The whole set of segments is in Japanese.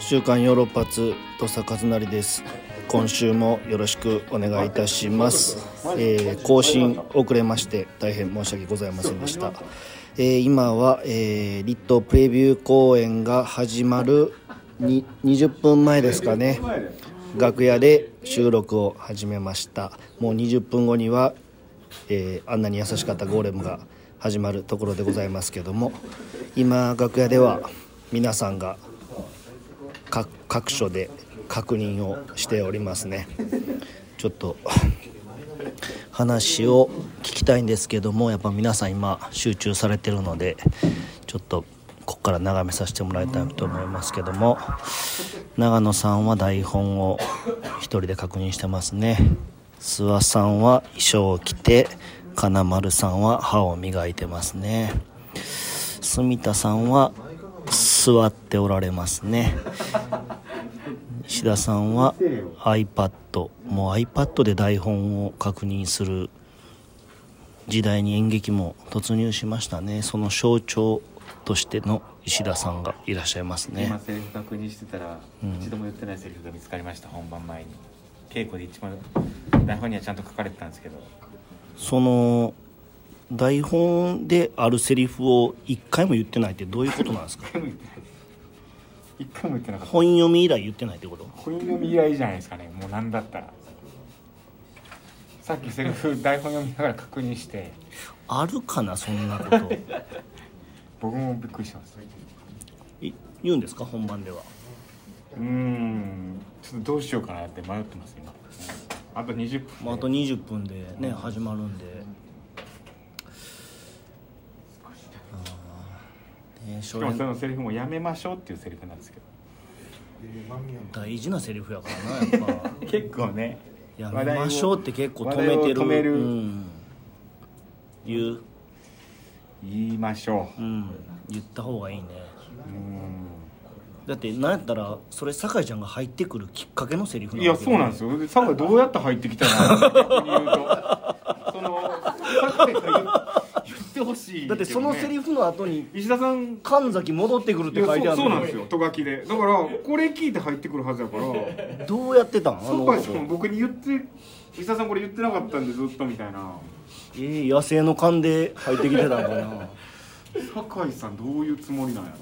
週刊ヨーロッパ通土佐和成です。今週もよろしくお願いいたします、えー更新遅れまして大変申し訳ございませんでした、えー今は、えー、リットプレビュー公演が始まるに20分前ですかね。楽屋で収録を始めました。もう20分後には、えーあんなに優しかったゴーレムが始まるところでございますけども。今楽屋では皆さんが各所で確認をしておりますね。ちょっと話を聞きたいんですけどもやっぱ皆さん今集中されてるのでちょっとここから眺めさせてもらいたいと思いますけども長野さんは台本を一人で確認してますね。諏訪さんは衣装を着て金丸さんは歯を磨いてますね。住田さんは座っておられますね。石田さんは iPad もう iPad で台本を確認する時代に演劇も突入しましたね。その象徴としての石田さんがいらっしゃいますね。今セリフ確認してたら、一度も言ってないセリフが見つかりました本番前に。稽古で一番台本にはちゃんと書かれてたんですけど。その台本であるセリフを一回も言ってないってどういうことなんですか？一回も言ってなかった。本読み以来言ってないってこと？本読み以来じゃないですかね。もう何だったら。さっきセリフ台本読みながら確認して。あるかなそんなこと。僕もびっくりしてます。い言うんですか？本番では。うーん。ちょっとどうしようかなって迷ってます今。あと20分まあ、あと20分でね始まるんであーしかもそ演のセリフもやめましょうっていうセリフなんですけど。大事なセリフやからなやっぱ。結構ね。やめましょうって結構止めてる。める。うん、言う、言いましょう。ん、言った方がいいね。だってなんやったらそれ酒井ちゃんが入ってくるきっかけのセリフいやそうなんですよ。酒井どうやって入ってきたの？逆に言うと。その酒井しいだってそのセリフの後に石田さん「神崎戻ってくる」って書いてあるのそうそうなんですよ。とがきで。だからこれ聞いて入ってくるはずやから。どうやってたん？あの酒井さんも僕に言って石田さんこれ言ってなかったんでずっとみたいな。えー野生の勘で入ってきてたのかな。酒井さんどういうつもりなんやろ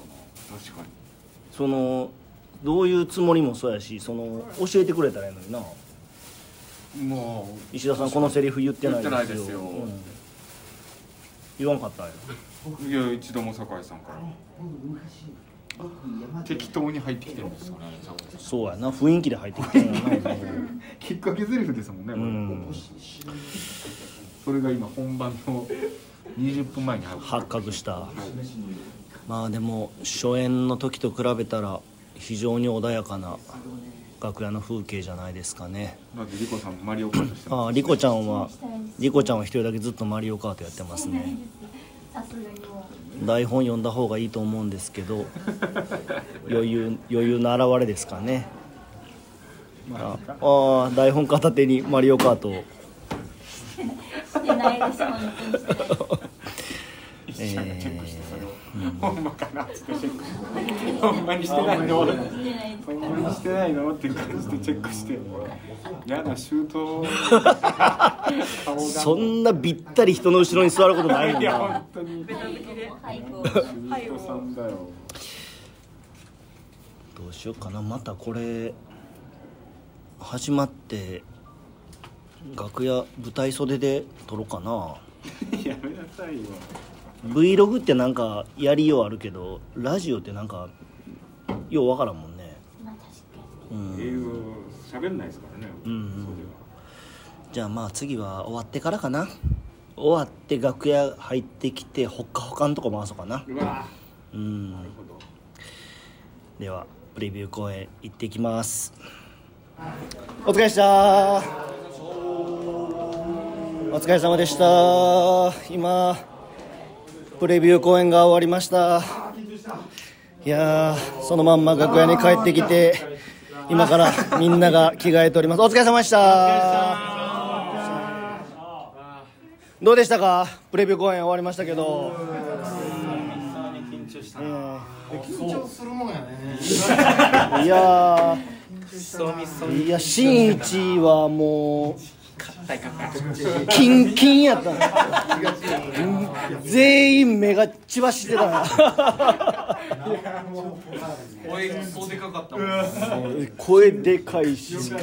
な。確かに。そのどういうつもりもそうやしその教えてくれたらいいのにな。もう石田さんこのセリフ言ってないですよ言わんかったんや。いや一度も酒井さんから適当に入ってきてるんですよね酒井さん。そうやな雰囲気で入ってきてる きっかけ台詞ですもんね、うんそれが今本番の20分前に発覚した。まあでも初演の時と比べたら非常に穏やかな楽屋の風景じゃないですかね。だってリコさんマリオカートしてまああリコちゃんはリコちゃんは一人だけずっとマリオカートやってますね。台本読んだ方がいいと思うんですけど 余裕余裕の表れですかね。ああー台本片手にマリオカートを。してないです。本当 にしてないす。石ちゃんがチェックし。てそれを、ほんまかなっつってチェックしてほんまに。してないのにしてないの？って感じでチェックして。やだシュート。そんなびったり人の後ろに座ることないんだ本当に。はいこシュートさんだよ。どうしようかな。またこれ始まって楽屋舞台袖で撮ろうかな。やめなさいよ。Vlog ってなんかやりようあるけどラジオってなんかようわからんもんね英語喋んないですからね。うん。うんそれはじゃあまあ次は終わってからかな。終わって楽屋入ってきてほっかほかんとこ回そうかな。うわうん。なるほど。ではプレビュー公演行ってきます。お疲れした。お疲れ様でした。今プレビュー公演が終わりました。いやーそのまんま楽屋に帰ってきて今からみんなが着替えております。お疲れ様でした。どうでしたか？プレビュー公演終わりましたけど、えー緊張するもん。やねいやそうみそー。いや新一はもうキンキンやった。な全員目が血走ってたな声そうでかかったもん。声でかいしち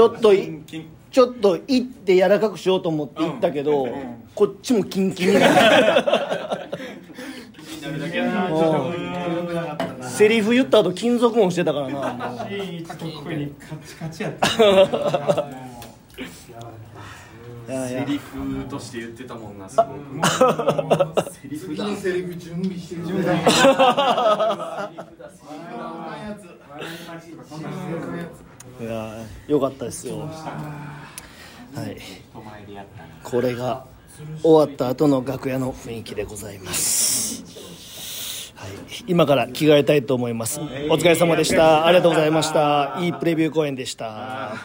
ょっといちょっといって柔らかくしようと思って行ったけど、こっちもキンキンになるうんセリフ言った後金属音してたからな。特にカチカチやった セリフとして言ってたもんなすごく。セリフだ。次のセリフ準備してる。準 備いやよかったですよ。はい。これが終わった後の楽屋の雰囲気でございます、はい、今から着替えたいと思います。お疲れ様でした。ありがとうございました。いいプレビュー公演でした